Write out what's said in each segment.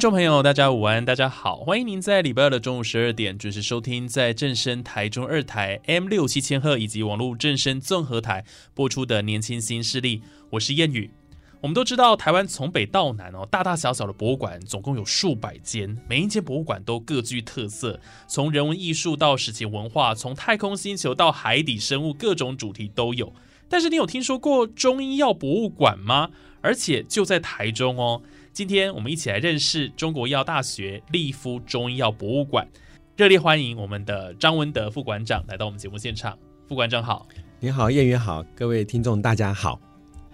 听众朋友，大家午安，大家好，欢迎您在礼拜二的中午十二点准时收听，在正声台中二台 M 六七千赫以及网络正声综合台播出的《年轻新势力》，我是燕语。我们都知道，台湾从北到南哦，大大小小的博物馆总共有数百间，每一间博物馆都各具特色，从人文艺术到史前文化，从太空星球到海底生物，各种主题都有。但是你有听说过中医药博物馆吗？而且就在台中哦。今天我们一起来认识中国医药大学立夫中医药博物馆，热烈欢迎我们的张文德副馆长来到我们节目现场。副馆长好，你好，燕云好，各位听众大家好。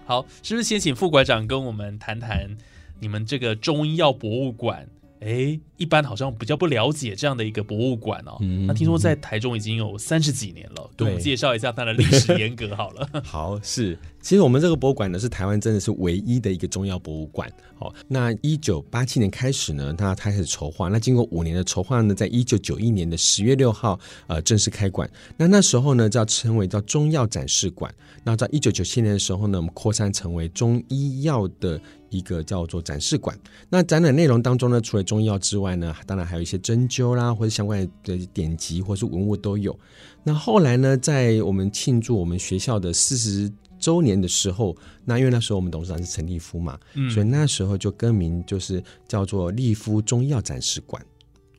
好，是不是先请副馆长跟我们谈谈你们这个中医药博物馆？哎，一般好像比较不了解这样的一个博物馆哦。那听说在台中已经有三十几年了，给我们介绍一下它的历史沿革好了。好，是，其实我们这个博物馆呢是台湾真的是唯一的一个中药博物馆。好，那一九八七年开始呢，它开始筹划。那经过五年的筹划呢，在一九九一年的十月六号，呃，正式开馆。那那时候呢，叫称为叫中药展示馆。那在一九九七年的时候呢，我们扩散成为中医药的一个叫做展示馆。那展览内容当中呢，除了中药之外呢，当然还有一些针灸啦，或者相关的典籍或是文物都有。那后来呢，在我们庆祝我们学校的四十周年的时候，那因为那时候我们董事长是陈立夫嘛，所以那时候就更名就是叫做立夫中药展示馆。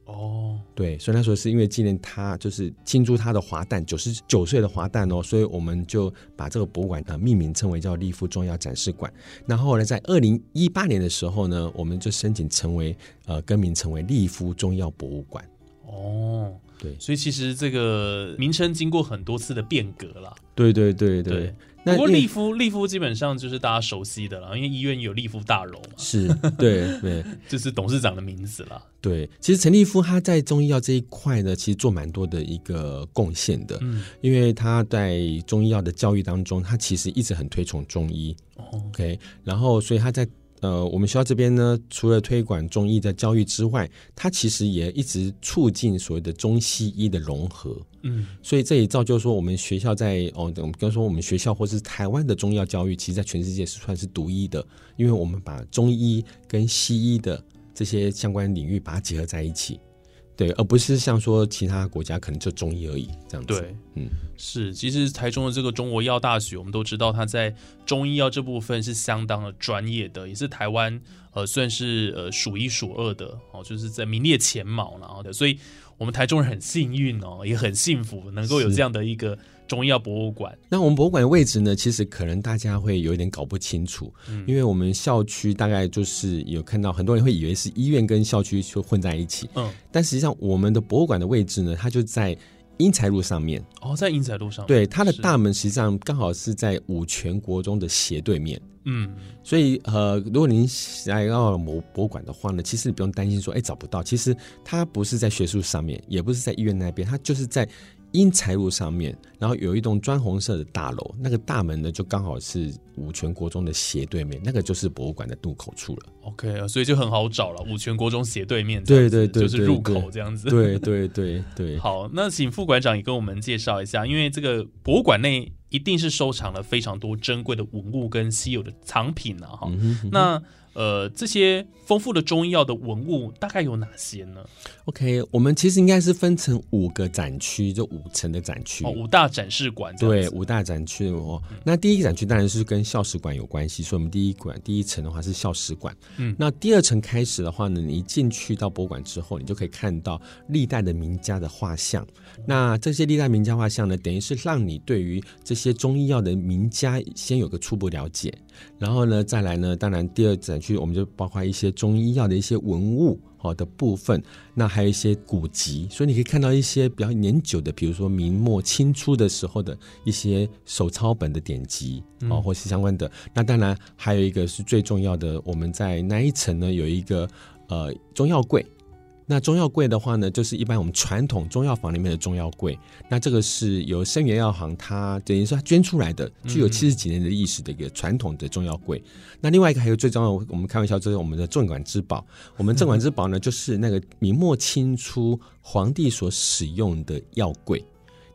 哦，对，所以那时候是因为纪念他，就是庆祝他的华诞九十九岁的华诞哦，所以我们就把这个博物馆呃命名称为叫立夫中药展示馆。那后来在二零一八年的时候呢，我们就申请成为呃更名成为立夫中药博物馆。哦，对，所以其实这个名称经过很多次的变革了。对对对对。不过利夫利夫基本上就是大家熟悉的了，因为医院有利夫大楼嘛。是，对 对，就是董事长的名字了。对，其实陈立夫他在中医药这一块呢，其实做蛮多的一个贡献的。嗯，因为他在中医药的教育当中，他其实一直很推崇中医。OK，然后所以他在。呃，我们学校这边呢，除了推广中医的教育之外，它其实也一直促进所谓的中西医的融合。嗯，所以这也造就说，我们学校在哦，我们刚说我们学校或是台湾的中药教育，其实在全世界是算是独一的，因为我们把中医跟西医的这些相关领域把它结合在一起。对，而不是像说其他国家可能就中医而已这样子。对，嗯，是。其实台中的这个中国药大学，我们都知道，它在中医药这部分是相当的专业的，也是台湾呃算是呃数一数二的哦，就是在名列前茅然后的。所以，我们台中人很幸运哦，也很幸福，能够有这样的一个。中医药博物馆，那我们博物馆的位置呢？其实可能大家会有一点搞不清楚，因为我们校区大概就是有看到很多人会以为是医院跟校区就混在一起，嗯，但实际上我们的博物馆的位置呢，它就在英才路上面。哦，在英才路上，对，它的大门实际上刚好是在五全国中的斜对面，嗯，所以呃，如果您来到某博物馆的话呢，其实你不用担心说，哎，找不到，其实它不是在学术上面，也不是在医院那边，它就是在。因财路上面，然后有一栋砖红色的大楼，那个大门呢，就刚好是五泉国中的斜对面，那个就是博物馆的入口处了。OK 啊，所以就很好找了，五泉国中斜对面，对对对，就是入口这样子。对对对对。好，那请副馆长也跟我们介绍一下，因为这个博物馆内一定是收藏了非常多珍贵的文物跟稀有的藏品啊，哈。那呃，这些丰富的中医药的文物大概有哪些呢？OK，我们其实应该是分成五个展区，就五层的展区，哦五大展示馆。对，五大展区哦。那第一个展区当然是跟校史馆有关系，所以我们第一馆第一层的话是校史馆。嗯，那第二层开始的话呢，你一进去到博物馆之后，你就可以看到历代的名家的画像。那这些历代名家画像呢，等于是让你对于这些中医药的名家先有个初步了解。然后呢，再来呢，当然第二展。展区，我们就包括一些中医药的一些文物好的部分，那还有一些古籍，所以你可以看到一些比较年久的，比如说明末清初的时候的一些手抄本的典籍哦，或是相关的。那当然还有一个是最重要的，我们在那一层呢有一个呃中药柜。那中药柜的话呢，就是一般我们传统中药房里面的中药柜。那这个是由生源药行它等于说它捐出来的，具有七十几年的历史的一个传统的中药柜。那另外一个还有最重要，我们开玩笑就是我们的镇馆之宝。我们镇馆之宝呢，就是那个明末清初皇帝所使用的药柜。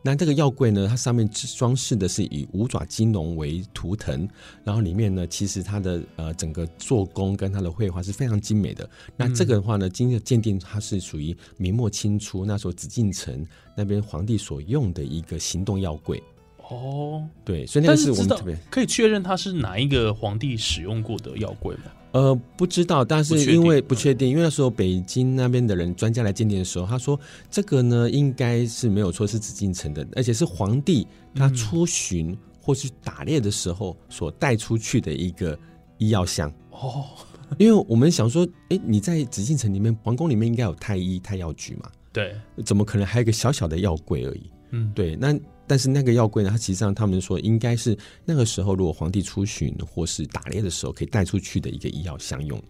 那这个药柜呢，它上面装饰的是以五爪金龙为图腾，然后里面呢，其实它的呃整个做工跟它的绘画是非常精美的。那这个的话呢，经过鉴定，它是属于明末清初那时候紫禁城那边皇帝所用的一个行动药柜。哦，对，所以那个是我们特别可以确认它是哪一个皇帝使用过的药柜吗？呃，不知道，但是因为不确定，因为那时候北京那边的人专家来鉴定的时候，他说这个呢应该是没有错，是紫禁城的，而且是皇帝他出巡或是打猎的时候所带出去的一个医药箱。哦，因为我们想说，哎，你在紫禁城里面，皇宫里面应该有太医、太药局嘛？对，怎么可能还有一个小小的药柜而已？嗯，对，那。但是那个药柜呢？它实际上他们说应该是那个时候，如果皇帝出巡或是打猎的时候，可以带出去的一个医药相用。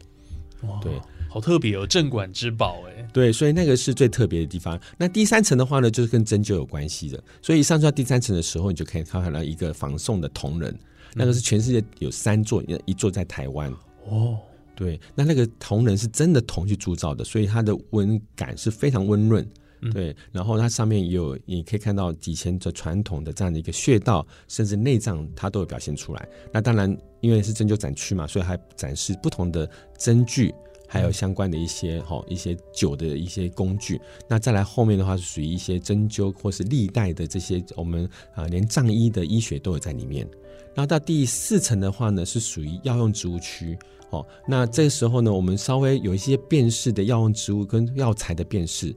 哇，对，好特别哦，镇馆之宝哎。对，所以那个是最特别的地方。那第三层的话呢，就是跟针灸有关系的。所以上到第三层的时候，你就可以看到一个仿宋的铜人，那个是全世界有三座，一座在台湾。哦，对，那那个铜人是真的铜去铸造的，所以它的温感是非常温润。对，然后它上面也有，你可以看到以前的传统的这样的一个穴道，甚至内脏，它都有表现出来。那当然，因为是针灸展区嘛，所以还展示不同的针具，还有相关的一些哈一些灸的一些工具。那再来后面的话，是属于一些针灸或是历代的这些，我们啊连藏医的医学都有在里面。然后到第四层的话呢，是属于药用植物区。哦，那这个时候呢，我们稍微有一些辨识的药用植物跟药材的辨识。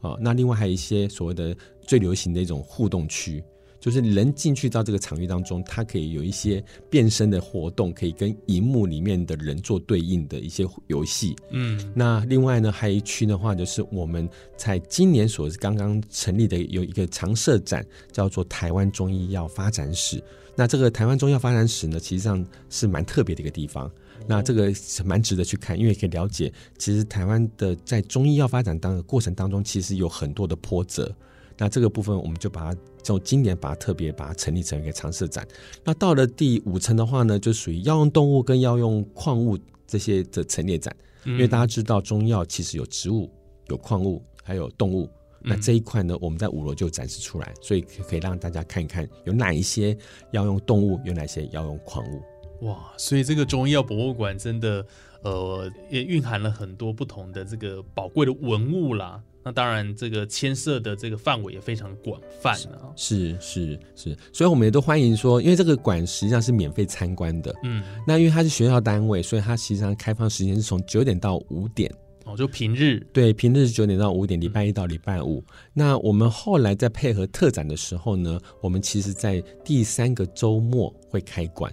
啊，那另外还有一些所谓的最流行的一种互动区，就是人进去到这个场域当中，它可以有一些变身的活动，可以跟荧幕里面的人做对应的一些游戏。嗯，那另外呢，还有一区的话，就是我们在今年所刚刚成立的有一个常设展，叫做台湾中医药发展史。那这个台湾中药发展史呢，实际上是蛮特别的一个地方。那这个是蛮值得去看，因为可以了解，其实台湾的在中医药发展当过程当中，其实有很多的波折。那这个部分，我们就把它从今年把它特别把它成立成一个常设展。那到了第五层的话呢，就属于药用动物跟药用矿物这些的陈列展。因为大家知道中药其实有植物、有矿物，还有动物。那这一块呢，我们在五楼就展示出来，所以可以让大家看一看有哪一些要用动物，有哪些要用矿物。哇，所以这个中医药博物馆真的，呃，也蕴含了很多不同的这个宝贵的文物啦。那当然，这个牵涉的这个范围也非常广泛啊。是是是，所以我们也都欢迎说，因为这个馆实际上是免费参观的。嗯，那因为它是学校单位，所以它实际上开放时间是从九点到五点。哦，就平日。对，平日是九点到五点，礼拜一到礼拜五。那我们后来在配合特展的时候呢，我们其实在第三个周末会开馆。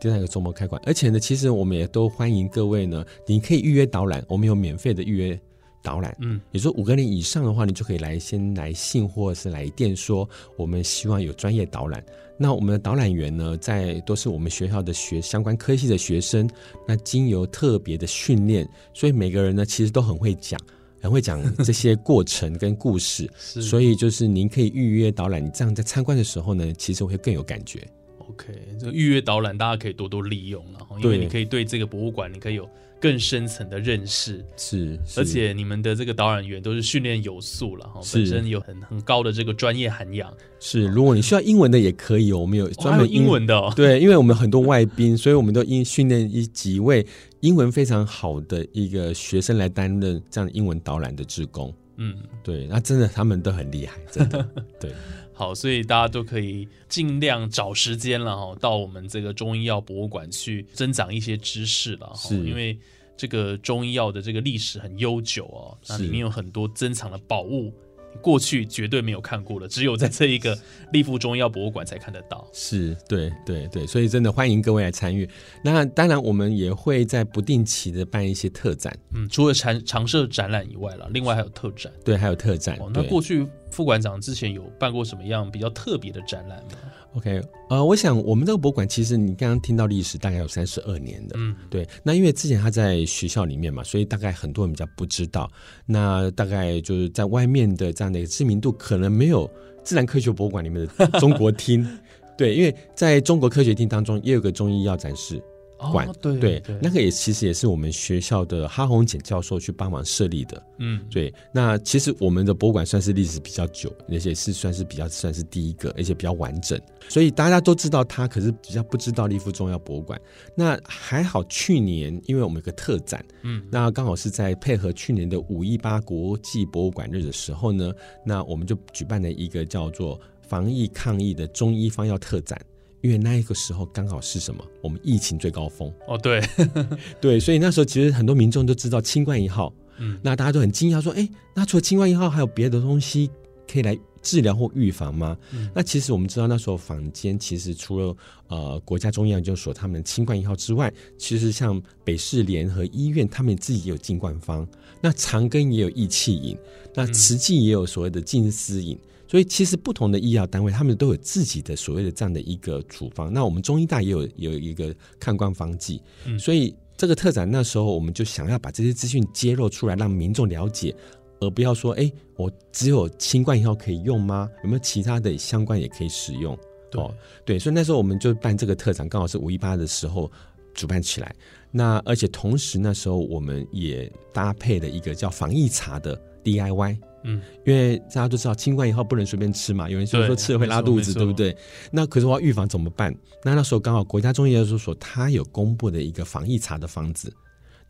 第三个周末开馆，而且呢，其实我们也都欢迎各位呢，你可以预约导览，我们有免费的预约导览。嗯，也说五个人以上的话，你就可以来先来信或者是来电说，我们希望有专业导览。那我们的导览员呢，在都是我们学校的学相关科系的学生，那经由特别的训练，所以每个人呢，其实都很会讲，很会讲这些过程跟故事。所以就是您可以预约导览，你这样在参观的时候呢，其实会更有感觉。OK，这个预约导览大家可以多多利用了，因为你可以对这个博物馆，你可以有更深层的认识。是，而且你们的这个导览员都是训练有素了哈，本身有很很高的这个专业涵养。是，如果你需要英文的也可以，我们有专门英文的。对，因为我们很多外宾，所以我们都应训练一几位英文非常好的一个学生来担任这样英文导览的职工。嗯，对，那真的他们都很厉害，真的 对。好，所以大家都可以尽量找时间了哈，到我们这个中医药博物馆去增长一些知识了哈。因为这个中医药的这个历史很悠久哦，那里面有很多珍藏的宝物，过去绝对没有看过的，只有在这一个立富中医药博物馆才看得到。是对对对，所以真的欢迎各位来参与。那当然，我们也会在不定期的办一些特展，嗯，除了常常设展览以外了，另外还有特展。对，还有特展。哦，那对过去副馆长之前有办过什么样比较特别的展览吗？OK，呃，我想我们这个博物馆其实你刚刚听到历史大概有三十二年的，嗯，对。那因为之前他在学校里面嘛，所以大概很多人比较不知道。那大概就是在外面的这样的一个知名度，可能没有自然科学博物馆里面的中国厅。对，因为在中国科学厅当中也有个中医药展示馆，哦，对对对，那个也其实也是我们学校的哈红简教授去帮忙设立的。嗯，对，那其实我们的博物馆算是历史比较久，而且是算是比较算是第一个，而且比较完整，所以大家都知道它，可是比较不知道立夫中药博物馆。那还好，去年因为我们有个特展，嗯，那刚好是在配合去年的五一八国际博物馆日的时候呢，那我们就举办了一个叫做防疫抗疫的中医方药特展。因为那一个时候刚好是什么？我们疫情最高峰，哦，对，对，所以那时候其实很多民众都知道清冠一号，嗯，那大家都很惊讶说，哎，那除了清冠一号，还有别的东西可以来治疗或预防吗？嗯那其实我们知道那时候坊间其实除了呃国家中医研究所他们的清冠一号之外，其实像北市联合医院他们自己也有进冠方，那长庚也有益气饮，那慈济也有所谓的静思饮。所以其实不同的医药单位，他们都有自己的所谓的这样的一个处方。那我们中医大也有有一个看官方剂，嗯所以这个特展那时候我们就想要把这些资讯揭露出来，让民众了解，而不要说，哎，我只有新冠以后可以用吗？有没有其他的相关也可以使用？对哦，对，所以那时候我们就办这个特展，刚好是五一八的时候主办起来。那而且同时那时候我们也搭配了一个叫防疫茶的 DIY。嗯，因为大家都知道清冠以后不能随便吃嘛，有人说说吃了会拉肚子，对不对？那可是我要预防怎么办？那那时候刚好国家中医研究所他有公布的一个防疫茶的方子，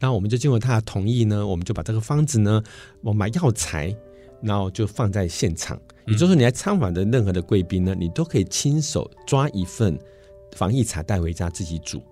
那我们就经过他的同意呢，我们就把这个方子呢，我们把药材，然后就放在现场，也就是说你来参访的任何的贵宾呢，你都可以亲手抓一份防疫茶带回家自己煮。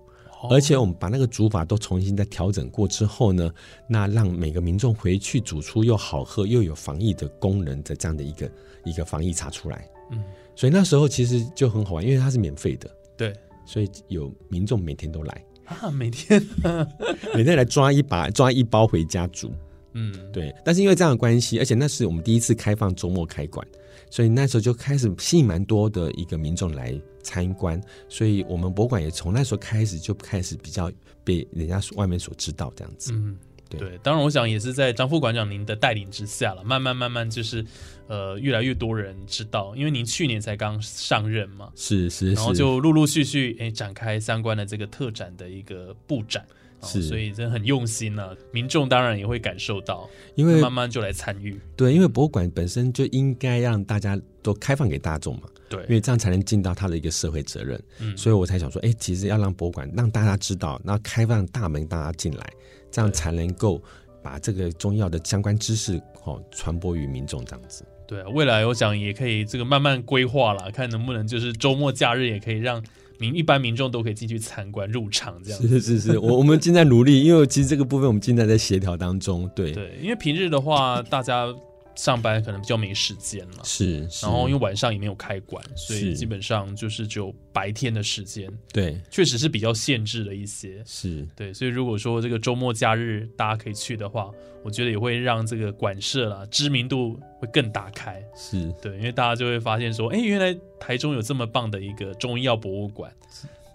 哦。而且我们把那个煮法都重新再调整过之后呢，那让每个民众回去煮出又好喝又有防疫的功能的这样的一个一个防疫茶出来。嗯，所以那时候其实就很好玩，因为它是免费的，对。所以有民众每天都来，啊，每天，每天来抓一把抓一包回家煮。嗯，对，但是因为这样的关系，而且那是我们第一次开放周末开馆，所以那时候就开始吸引蛮多的一个民众来参观，所以我们博物馆也从那时候开始就开始比较被人家外面所知道这样子。嗯，对对，当然我想也是在张副馆长您的带领之下了，慢慢慢慢就是呃越来越多人知道，因为您去年才刚上任嘛，是是是，然后就陆陆续续诶展开相关的这个特展的一个布展。哦是所以真的很用心呢、民众当然也会感受到，因为慢慢就来参与。对，因为博物馆本身就应该让大家都开放给大众嘛，对因，为这样才能尽到他的一个社会责任。嗯所以我才想说，哎，其实要让博物馆让大家知道，那开放大门大家进来，这样才能够把这个中药的相关知识哦传播于民众这样子。对啊，未来我想也可以这个慢慢规划啦，看能不能就是周末假日也可以让民一般民众都可以进去参观入场这样子。是是是，我我们正在努力，因为其实这个部分我们正在在协调当中。对，对，因为平日的话，大家上班可能比较没时间了。是，然后因为晚上也没有开馆，所以基本上就是只有白天的时间，对。确实是比较限制了一些。是。对，所以如果说这个周末假日大家可以去的话，我觉得也会让这个馆舍啦知名度会更打开。是，对，因为大家就会发现说，哎，原来台中有这么棒的一个中医药博物馆，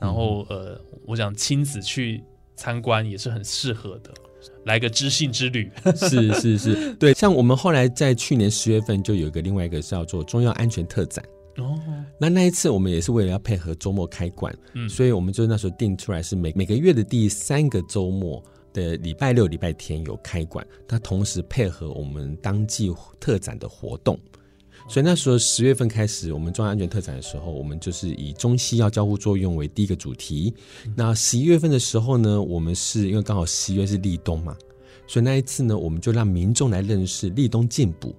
然后呃，我想亲子去参观也是很适合的，来个知性之旅。是是是，对。像我们后来在去年十月份就有一个另外一个叫做中药安全特展。哦，那那一次我们也是为了要配合周末开馆，嗯所以我们就那时候定出来是每每个月的第三个周末的礼拜六、礼拜天有开馆，它同时配合我们当季特展的活动。所以那时候十月份开始，我们中央安全特展的时候，我们就是以中西药交互作用为第一个主题。那十一月份的时候呢，我们是因为刚好十一月是立冬嘛，所以那一次呢，我们就让民众来认识立冬进补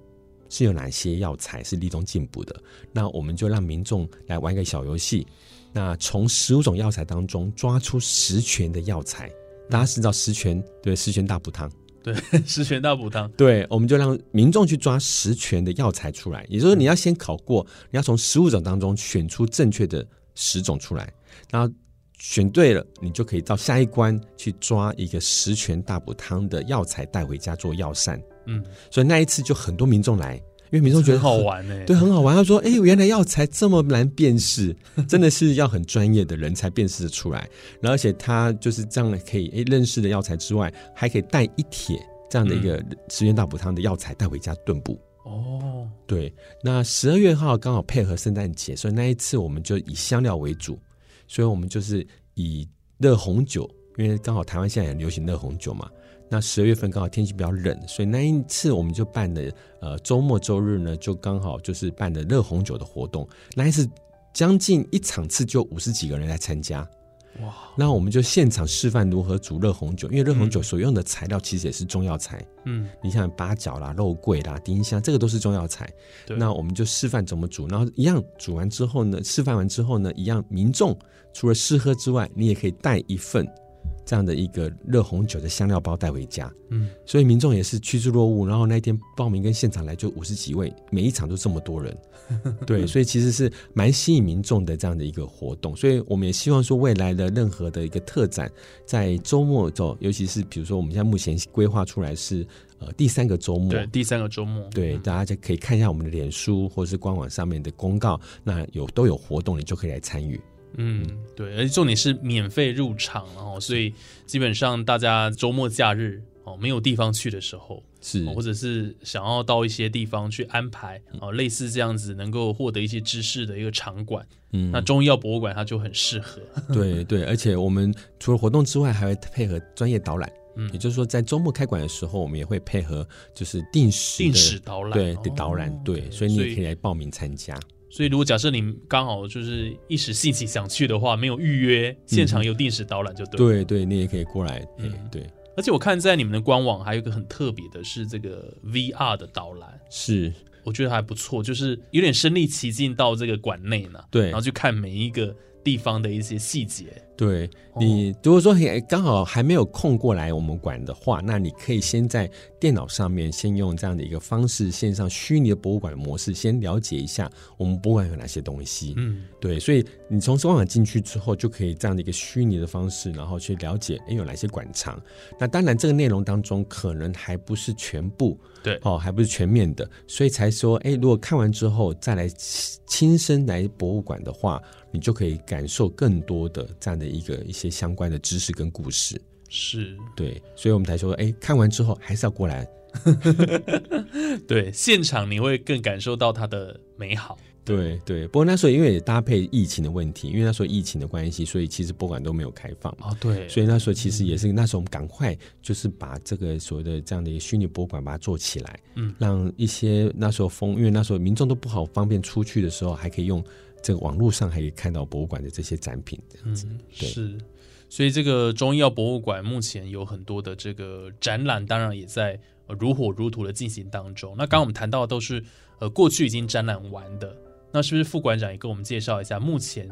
是有哪些药材是立冬进补的。那我们就让民众来玩一个小游戏，那从十五种药材当中抓出十全的药材。大家知道十全对十全大补汤，对，十全大补汤，对，我们就让民众去抓十全的药材出来，也就是说你要先考过，你要从十五种当中选出正确的十种出来，然后选对了，你就可以到下一关去抓一个十全大补汤的药材带回家做药膳。嗯，所以那一次就很多民众来，因为民众觉得很好玩呢、对，很好玩。他说：“哎、原来药材这么难辨识，真的是要很专业的人才辨识得出来。然后，而且他就是这样可以哎认识的药材之外，还可以带一帖这样的一个十元大补汤的药材带回家炖补。哦，对，那十二月号刚好配合圣诞节，所以那一次我们就以香料为主，所以我们就是以热红酒，因为刚好台湾现在也流行热红酒嘛。那十二月份刚好天气比较冷，所以那一次我们就办的呃周末周日呢，就刚好就是办的热红酒的活动。那一次将近一场次就五十几个人来参加，哇，那我们就现场示范如何煮热红酒，因为热红酒所用的材料其实也是中药材。嗯，你像八角啦、肉桂啦、丁香，这个都是中药材。那我们就示范怎么煮，然后一样煮完之后呢，示范完之后呢，一样民众除了试喝之外，你也可以带一份这样的一个热红酒的香料包带回家。嗯，所以民众也是趋之若鹜。然后那一天报名跟现场来就五十几位，每一场都这么多人。对，所以其实是蛮吸引民众的这样的一个活动。所以我们也希望说，未来的任何的一个特展，在周末走，尤其是比如说我们现在目前规划出来是呃第三个周末，对，第三个周末，对，大家就可以看一下我们的脸书或者是官网上面的公告，那有都有活动，你就可以来参与。嗯，对，而且重点是免费入场，然后所以基本上大家周末假日哦没有地方去的时候，是哦或者是想要到一些地方去安排哦，类似这样子能够获得一些知识的一个场馆，嗯那中医药博物馆它就很适合。对对，而且我们除了活动之外，还会配合专业导览。嗯也就是说，在周末开馆的时候，我们也会配合就是定时定时导览对哦导览，对，所以你也可以来报名参加。所以如果假设你刚好就是一时兴起想去的话，没有预约，现场有定时导览就对了。对对，你也可以过来，嗯。嗯，对，而且我看在你们的官网还有一个很特别的是这个 VR 的导览，是，我觉得还不错，就是有点身临其境到这个馆内呢，对。然后去看每一个地方的一些细节。对哦你如果说嘿刚好还没有空过来我们馆的话，那你可以先在电脑上面先用这样的一个方式，线上虚拟的博物馆模式，先了解一下我们博物馆有哪些东西。嗯，对，所以你从官网进去之后，就可以这样的一个虚拟的方式，然后去了解，哎，有哪些馆藏。那当然，这个内容当中可能还不是全部，对哦，还不是全面的，所以才说，哎，如果看完之后再来亲亲身来博物馆的话，你就可以感受更多的这样的一个一些相关的知识跟故事。是对，所以我们才说，哎，看完之后还是要过来。对，现场你会更感受到它的美好。对对，不过那时候因为也搭配疫情的问题，因为那时候疫情的关系，所以其实博物馆都没有开放嘛。哦，对，所以那时候其实也是那时候我们赶快就是把这个所谓的这样的一个虚拟博物馆把它做起来，嗯让一些那时候封，因为那时候民众都不好方便出去的时候，还可以用这个网络上还可以看到博物馆的这些展品，这样子。嗯，对是。所以这个中医药博物馆目前有很多的这个展览，当然也在、呃、如火如荼的进行当中。那刚刚我们谈到的都是呃过去已经展览完的，那是不是副馆长也跟我们介绍一下目前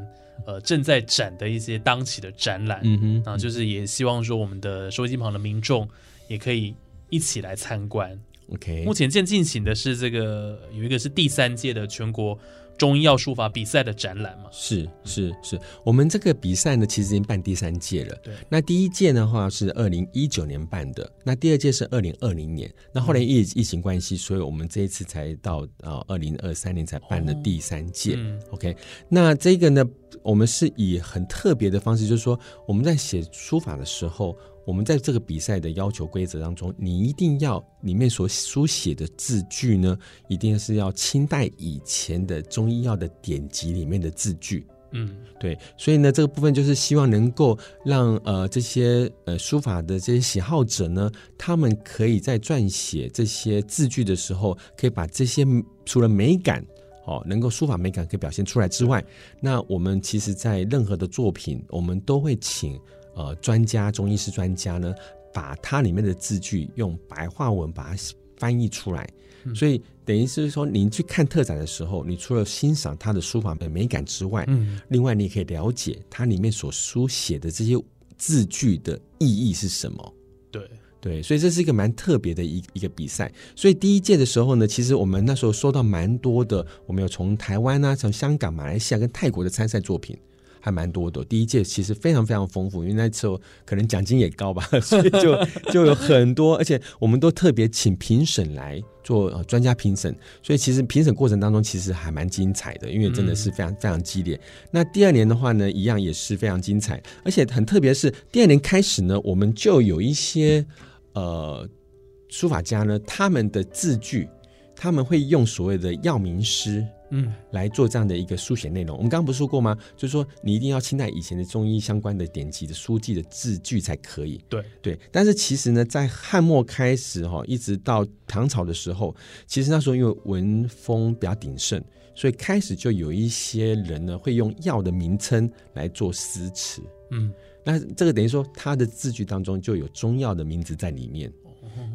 呃正在展的一些当期的展览？嗯哼，啊，就是也希望说我们的收音机旁的民众也可以一起来参观。OK，目前正进行的是这个有一个是第三届的全国中医药书法比赛的展览嘛？是是是，我们这个比赛呢，其实已经办第三届了。对，那第一届的话是二零一九年办的，那第二届是二零二零年。那后来疫疫情关系，所以我们这一次才到啊二零二三年才办的第三届。嗯 OK，那这个呢，我们是以很特别的方式，就是说我们在写书法的时候，我们在这个比赛的要求规则当中，你一定要里面所书写的字句呢，一定是要清代以前的中医药的典籍里面的字句。嗯对，所以呢，这个部分就是希望能够让呃这些呃书法的这些喜好者呢，他们可以在撰写这些字句的时候，可以把这些除了美感。哦，能够书法美感可以表现出来之外，那我们其实，在任何的作品，我们都会请呃专家、中医师专家呢，把它里面的字句用白话文把它翻译出来。所以等于是说，您去看特展的时候，你除了欣赏它的书法的美感之外，嗯，另外，你也可以了解它里面所书写的这些字句的意义是什么。对，对，所以这是一个蛮特别的一一个比赛。所以第一届的时候呢，其实我们那时候收到蛮多的，我们有从台湾啊、从香港、马来西亚跟泰国的参赛作品。还蛮多的，第一届其实非常非常丰富，因为那时候可能奖金也高吧，所以就就有很多，而且我们都特别请评审来做呃专家评审，所以其实评审过程当中其实还蛮精彩的，因为真的是非常非常激烈。那第二年的话呢，一样也是非常精彩，而且很特别是第二年开始呢，我们就有一些呃书法家呢，他们的字句，他们会用所谓的药名诗。嗯，来做这样的一个书写内容。我们刚刚不是说过吗？就是说你一定要清代以前的中医相关的典籍的书籍的字句才可以。对对，但是其实呢，在汉末开始哈，一直到唐朝的时候，其实那时候因为文风比较鼎盛，所以开始就有一些人呢会用药的名称来做诗词。嗯，那这个等于说他的字句当中就有中药的名字在里面。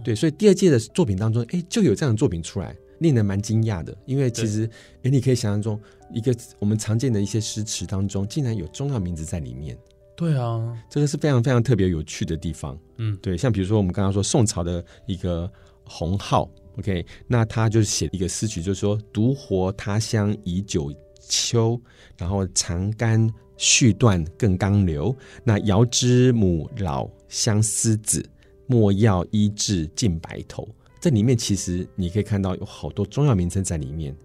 对，所以第二届的作品当中，哎，就有这样的作品出来。令人蛮惊讶的，因为其实，哎，你可以想象中一个我们常见的一些诗词当中，竟然有中药名字在里面。对啊，这个是非常非常特别有趣的地方。嗯，对，像比如说我们刚刚说宋朝的一个洪浩，OK，那他就是写一个诗曲，就是说独活他乡已久秋，然后长干续断更刚流，那遥知母老相思子，莫要医治尽白头。这里面其实你可以看到有好多中药名称在里面，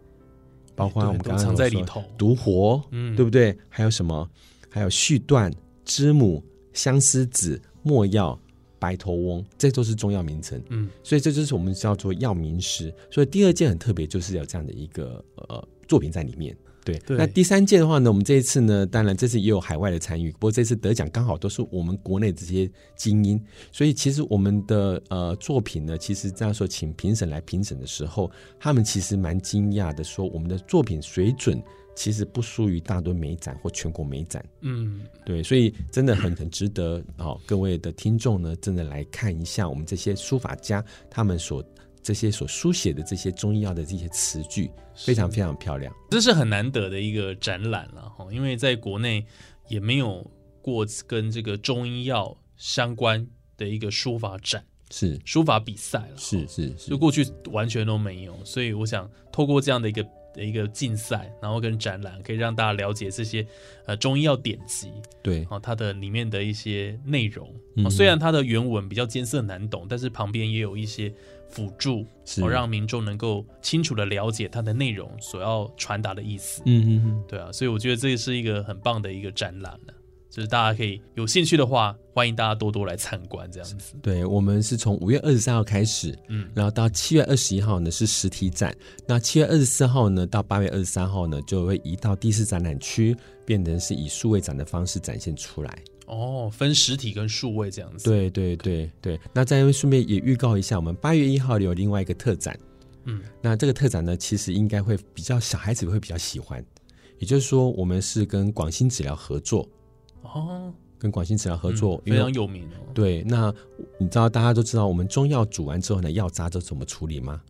包括我们刚刚藏在里头，独活，嗯，对不对？还有什么？还有续断、知母、相思子、墨药、白头翁，这都是中药名称。嗯，所以这就是我们叫做药名师。所以第二件很特别，就是有这样的一个呃作品在里面。对，那第三届的话呢，我们这一次呢，当然这次也有海外的参与，不过这次得奖刚好都是我们国内这些精英，所以其实我们的呃作品呢，其实这样说，请评审来评审的时候，他们其实蛮惊讶的，说我们的作品水准其实不输于大多美展或全国美展。嗯，对，所以真的很很值得哦，各位的听众呢，真的来看一下我们这些书法家他们所。这些所书写的这些中医药的这些词句，非常非常漂亮，这是很难得的一个展览了哈，因为在国内也没有过跟这个中医药相关的一个书法展，是。书法比赛了，是是，就过去完全都没有，所以我想透过这样的一个。的一个竞赛，然后跟展览，可以让大家了解这些呃中医药典籍，对，啊，它的里面的一些内容。虽然它的原文比较艰涩难懂，但是旁边也有一些辅助，哦，让民众能够清楚的了解它的内容所要传达的意思。嗯嗯嗯，对啊，所以我觉得这是一个很棒的一个展览呢。就是大家可以有兴趣的话，欢迎大家多多来参观这样子。对，我们是从五月二十三号开始，嗯，然后到七月二十一号呢是实体展，那七月二十四号呢到八月二十三号呢就会移到第四展览区，变成是以数位展的方式展现出来。哦，分实体跟数位这样子。对对对对。那再顺便也预告一下，我们八月一号有另外一个特展，嗯，那这个特展呢其实应该会比较小孩子会比较喜欢，也就是说我们是跟广兴治疗合作。哦，跟广兴治疗合作非常有名哦。对，那你知道大家都知道，我们中药煮完之后呢，药渣都怎么处理吗？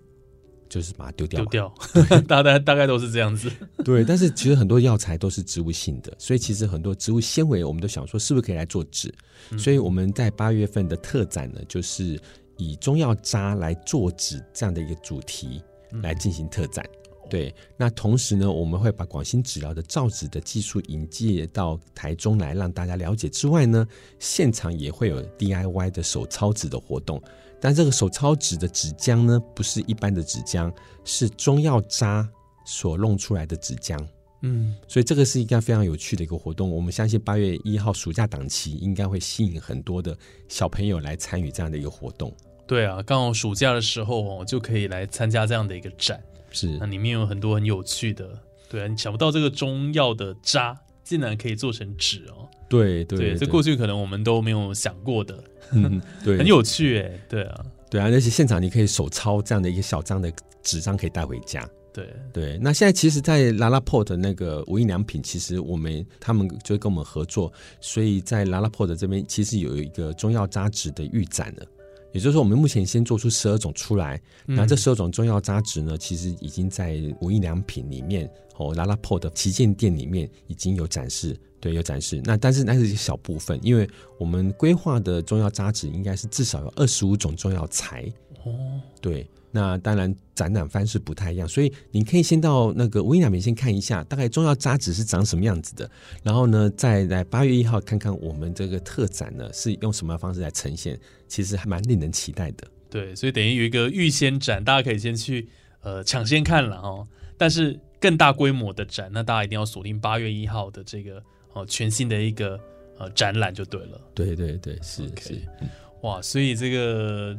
就是把它丢掉。丢掉，大概大概都是这样子。对，但是其实很多药材都是植物性的，所以其实很多植物纤维，我们都想说是不是可以来做纸？所以我们在八月份的特展呢，就是以中药渣来做纸这样的一个主题来进行特展。对，那同时呢，我们会把广兴纸疗的造纸的技术引介到台中来，让大家了解之外呢，现场也会有 DIY 的手抄纸的活动。但这个手抄纸的纸浆呢，不是一般的纸浆，是中药渣所弄出来的纸浆。嗯，所以这个是一个非常有趣的一个活动。我们相信八月一号暑假档期应该会吸引很多的小朋友来参与这样的一个活动。对啊，刚好暑假的时候哦，就可以来参加这样的一个展。是，那里面有很多很有趣的，对啊，你想不到这个中药的渣竟然可以做成纸哦，对对，这过去可能我们都没有想过的，嗯，对，很有趣哎，对啊，对啊，而且现场你可以手抄这样的一个小张的纸张可以带回家，对。对。那现在其实，在拉拉 port 那个无印良品，其实我们他们就跟我们合作，所以在拉拉 port 这边其实有一个中药扎纸的预展了。也就是说，我们目前先做出十二种出来，嗯那这十二种中药渣质呢，其实已经在无印良品里面哦，拉拉破的旗舰店里面已经有展示，对，有展示。那但是那是一小部分，因为我们规划的中药渣质应该是至少有二十五种中药材，哦，对。那当然展览方式不太一样，所以你可以先到那个无印良品先看一下，大概中药渣质是长什么样子的，然后呢，再来八月一号看看我们这个特展呢是用什么方式来呈现，其实还蛮令人期待的。对，所以等于有一个预先展，大家可以先去呃抢先看了哦。但是更大规模的展，那大家一定要锁定八月一号的这个哦全新的一个呃展览就对了。对对对，是是，哇，所以这个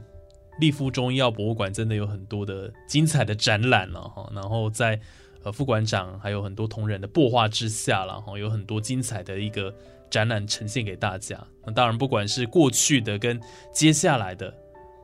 立夫中医药博物馆真的有很多的精彩的展览了哈。然后在呃副馆长还有很多同仁的擘画之下了哈，有很多精彩的一个展览呈现给大家。那当然，不管是过去的跟接下来的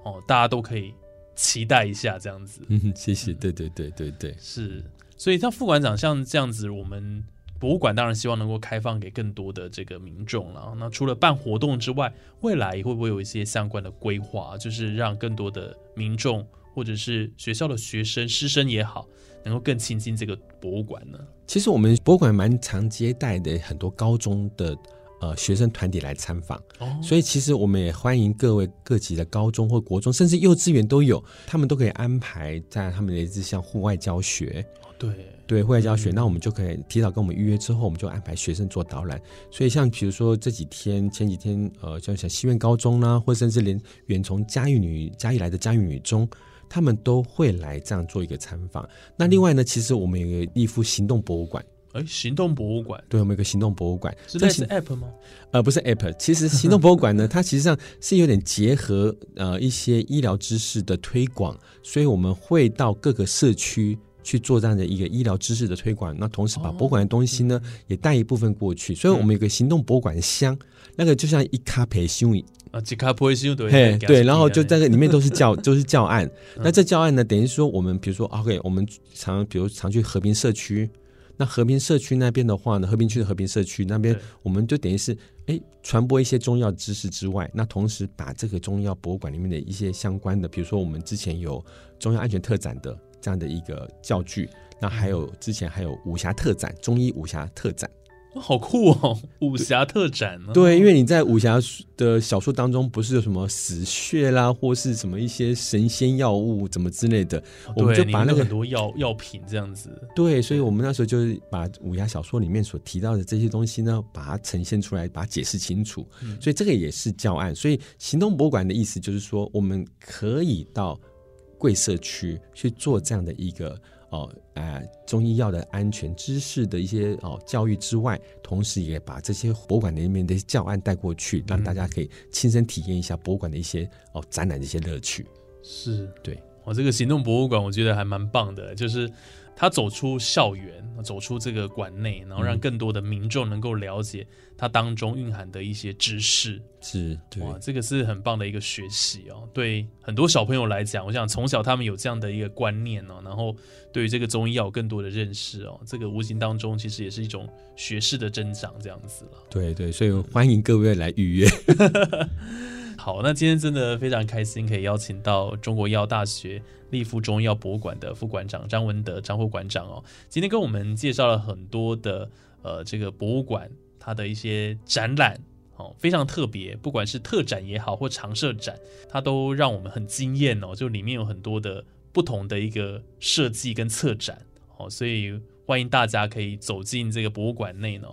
哦，大家都可以期待一下这样子。嗯，谢谢，对对对对对，是，所以像副馆长像这样子，我们博物馆当然希望能够开放给更多的这个民众了。那除了办活动之外，未来会不会有一些相关的规划，就是让更多的民众或者是学校的学生、师生也好，能够更亲近这个博物馆呢？其实我们博物馆蛮常接待的很多高中的呃学生团体来参访，哦，所以其实我们也欢迎各位各级的高中或国中，甚至幼稚园都有，他们都可以安排在他们的这项户外教学。对，对户外教学，嗯那我们就可以提早跟我们预约之后，我们就安排学生做导览。所以像比如说这几天前几天，呃，像像西苑高中啦，或甚至连远从嘉义女嘉义来的嘉义女中，他们都会来这样做一个参访。那另外呢，其实我们有一个立夫行动博物馆，哎，行动博物馆对，我们有一个行动博物馆，是类似这行 App 吗？呃，不是 App，其实行动博物馆呢，它实际上是有点结合呃一些医疗知识的推广，所以我们会到各个社区去做这样的一个医疗知识的推广，那同时把哦博物馆的东西呢、也带一部分过去，所以我们有个行动博物馆箱，那个就像一卡培修啊，吉卡培修对，对，然后就在在这里面都是 教，都是教案。嗯。那这教案呢，等于说我们比如说，OK，我们常比如常去和平社区，那和平社区那边的话呢，和平区的和平社区那边，我们就等于是哎传播一些中药知识之外，那同时把这个中药博物馆里面的一些相关的，比如说我们之前有中药安全特展的这样的一个教具，那还有之前还有武侠特展，中医武侠特展。哇好酷哦，武侠特展呢？对，因为你在武侠的小说当中，不是有什么死穴啦，或是什么一些神仙药物怎么之类的，我们就把那个很多药药品这样子。对，所以我们那时候就是把武侠小说里面所提到的这些东西呢，把它呈现出来，把它解释清楚。嗯所以这个也是教案。所以行动博物馆的意思就是说，我们可以到贵社区去做这样的一个哦呃中医药的安全知识的一些哦教育之外，同时也把这些博物馆里面的教案带过去，让大家可以亲身体验一下博物馆的一些哦展览的一些乐趣。是对，我这个行动博物馆，我觉得还蛮棒的，就是它走出校园，走出这个馆内，然后让嗯更多的民众能够了解它当中蕴含的一些知识。是，对，哇，这个是很棒的一个学习哦。对很多小朋友来讲，我想从小他们有这样的一个观念哦，然后对于这个中医药有更多的认识哦，这个无形当中其实也是一种学识的增长，这样子了。对对，所以欢迎各位来预约。好，那今天真的非常开心，可以邀请到中国医药大学立夫中医药博物馆的副馆长张文德张副馆长哦，今天跟我们介绍了很多的呃这个博物馆它的一些展览哦，非常特别，不管是特展也好或常设展，它都让我们很惊艳哦，就里面有很多的不同的一个设计跟策展哦，所以欢迎大家可以走进这个博物馆内呢。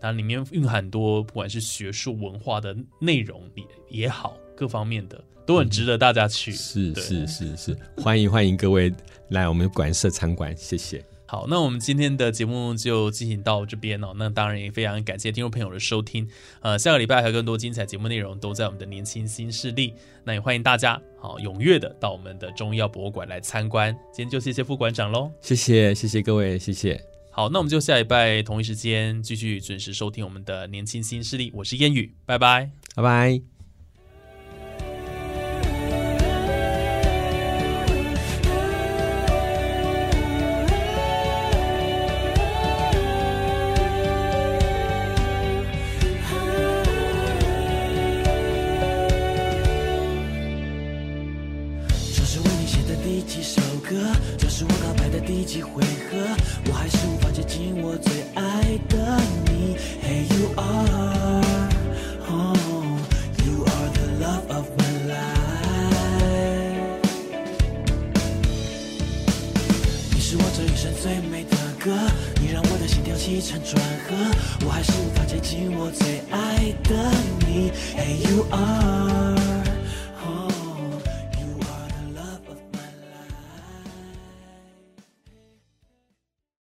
它里面蕴含很多不管是学术文化的内容也也好，各方面的都很值得大家去。对是是是是，欢迎欢迎各位来我们馆舍参观，谢谢。好，那我们今天的节目就进行到这边哦。那当然也非常感谢听众朋友的收听。呃，下个礼拜还有更多精彩节目内容都在我们的年轻新势力。那也欢迎大家好踊跃的到我们的中医药博物馆来参观。今天就谢谢副馆长喽。谢谢谢谢各位，谢谢。好，那我们就下一拜同一时间继续准时收听我们的年轻新势力。我是烟雨，拜拜。拜拜。